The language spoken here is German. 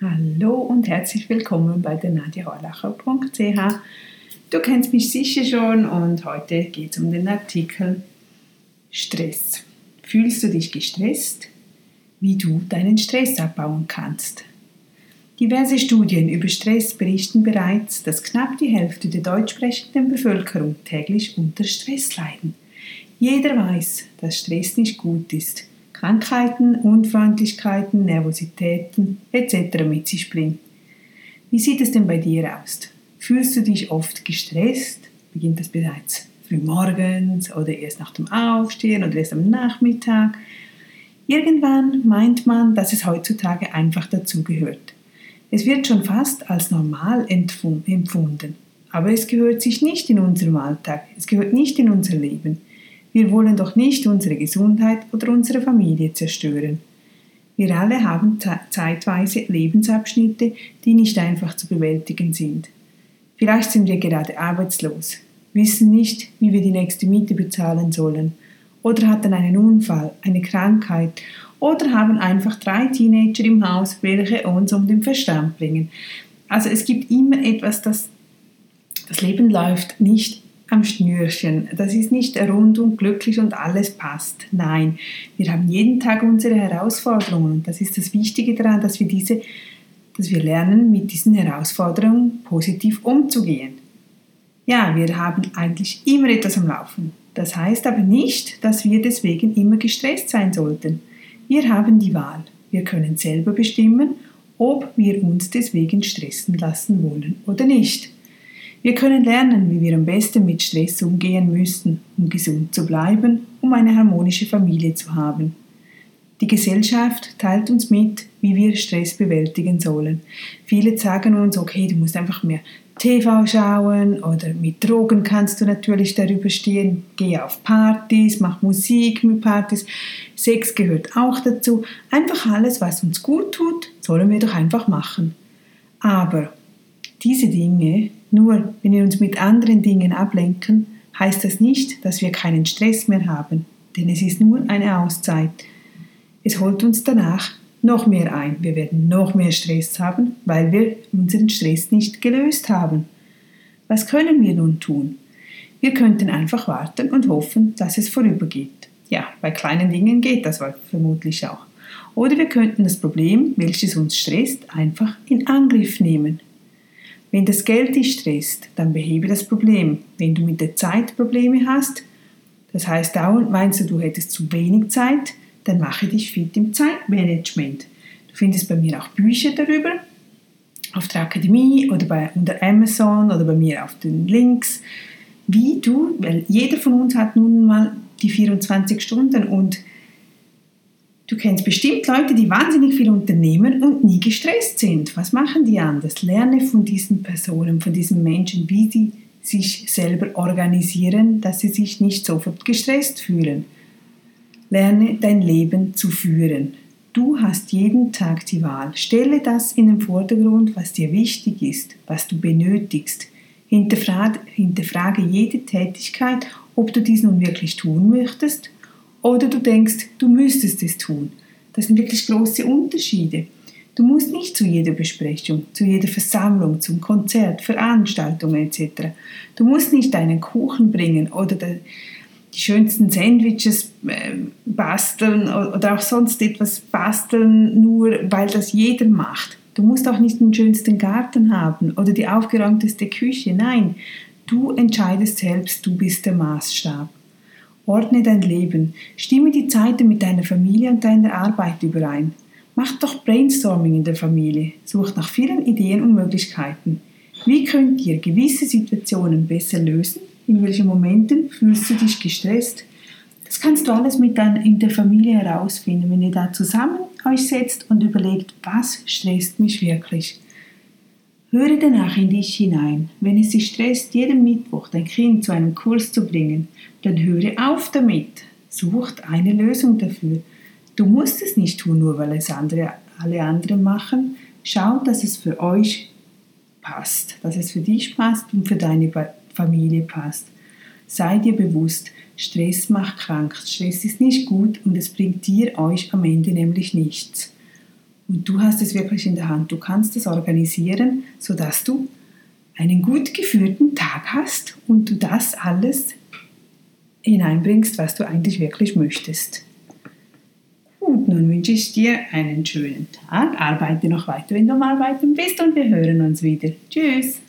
Hallo und herzlich willkommen bei der nadiahorlacher.ch. Du kennst mich sicher schon und heute geht es um den Artikel Stress. Fühlst du dich gestresst? Wie du deinen Stress abbauen kannst. Diverse Studien über Stress berichten bereits, dass knapp die Hälfte der deutschsprechenden Bevölkerung täglich unter Stress leiden. Jeder weiß, dass Stress nicht gut ist Krankheiten, Unfreundlichkeiten, Nervositäten etc. mit sich bringt. Wie sieht es denn bei dir aus? Fühlst du dich oft gestresst? Beginnt das bereits früh morgens oder erst nach dem Aufstehen oder erst am Nachmittag? Irgendwann meint man, dass es heutzutage einfach dazugehört. Es wird schon fast als normal empfunden, aber es gehört sich nicht in unserem Alltag, es gehört nicht in unser Leben. Wir wollen doch nicht unsere Gesundheit oder unsere Familie zerstören. Wir alle haben zeitweise Lebensabschnitte, die nicht einfach zu bewältigen sind. Vielleicht sind wir gerade arbeitslos, wissen nicht, wie wir die nächste Miete bezahlen sollen, oder hatten einen Unfall, eine Krankheit, oder haben einfach drei Teenager im Haus, welche uns um den Verstand bringen. Also es gibt immer etwas, das das Leben läuft nicht am Schnürchen. Das ist nicht rund und glücklich und alles passt. Nein, wir haben jeden Tag unsere Herausforderungen. Das ist das Wichtige daran, dass wir diese, dass wir lernen, mit diesen Herausforderungen positiv umzugehen. Ja, wir haben eigentlich immer etwas am Laufen. Das heißt aber nicht, dass wir deswegen immer gestresst sein sollten. Wir haben die Wahl. Wir können selber bestimmen, ob wir uns deswegen stressen lassen wollen oder nicht. Wir können lernen, wie wir am besten mit Stress umgehen müssen, um gesund zu bleiben, um eine harmonische Familie zu haben. Die Gesellschaft teilt uns mit, wie wir Stress bewältigen sollen. Viele sagen uns, okay, du musst einfach mehr TV schauen oder mit Drogen kannst du natürlich darüber stehen. Geh auf Partys, mach Musik mit Partys. Sex gehört auch dazu. Einfach alles, was uns gut tut, sollen wir doch einfach machen. Aber diese Dinge nur wenn wir uns mit anderen Dingen ablenken, heißt das nicht, dass wir keinen Stress mehr haben, denn es ist nur eine Auszeit. Es holt uns danach noch mehr ein. Wir werden noch mehr Stress haben, weil wir unseren Stress nicht gelöst haben. Was können wir nun tun? Wir könnten einfach warten und hoffen, dass es vorübergeht. Ja, bei kleinen Dingen geht das vermutlich auch. Oder wir könnten das Problem, welches uns stresst, einfach in Angriff nehmen. Wenn das Geld dich stresst, dann behebe das Problem. Wenn du mit der Zeit Probleme hast, das heißt dauernd meinst du, du hättest zu wenig Zeit, dann mache dich fit im Zeitmanagement. Du findest bei mir auch Bücher darüber auf der Akademie oder bei, unter Amazon oder bei mir auf den Links, wie du, weil jeder von uns hat nun mal die 24 Stunden und Du kennst bestimmt Leute, die wahnsinnig viel unternehmen und nie gestresst sind. Was machen die anders? Lerne von diesen Personen, von diesen Menschen, wie sie sich selber organisieren, dass sie sich nicht sofort gestresst fühlen. Lerne dein Leben zu führen. Du hast jeden Tag die Wahl. Stelle das in den Vordergrund, was dir wichtig ist, was du benötigst. Hinterfrage, hinterfrage jede Tätigkeit, ob du dies nun wirklich tun möchtest oder du denkst, du müsstest es tun. Das sind wirklich große Unterschiede. Du musst nicht zu jeder Besprechung, zu jeder Versammlung, zum Konzert, Veranstaltung etc. Du musst nicht deinen Kuchen bringen oder die schönsten Sandwiches äh, basteln oder auch sonst etwas basteln, nur weil das jeder macht. Du musst auch nicht den schönsten Garten haben oder die aufgeräumteste Küche. Nein, du entscheidest selbst, du bist der Maßstab. Ordne dein Leben. Stimme die Zeiten mit deiner Familie und deiner Arbeit überein. Mach doch Brainstorming in der Familie. Sucht nach vielen Ideen und Möglichkeiten. Wie könnt ihr gewisse Situationen besser lösen? In welchen Momenten fühlst du dich gestresst? Das kannst du alles mit deiner, in der Familie herausfinden, wenn ihr da zusammen euch setzt und überlegt, was stresst mich wirklich. Höre danach in dich hinein. Wenn es dich stresst, jeden Mittwoch dein Kind zu einem Kurs zu bringen, dann höre auf damit. Sucht eine Lösung dafür. Du musst es nicht tun, nur weil es andere, alle anderen machen. Schau, dass es für euch passt, dass es für dich passt und für deine Familie passt. Sei dir bewusst, Stress macht krank. Stress ist nicht gut und es bringt dir euch am Ende nämlich nichts. Und du hast es wirklich in der Hand. Du kannst es organisieren, sodass du einen gut geführten Tag hast und du das alles hineinbringst, was du eigentlich wirklich möchtest. Gut, nun wünsche ich dir einen schönen Tag. Arbeite noch weiter, wenn du am Arbeiten bist und wir hören uns wieder. Tschüss!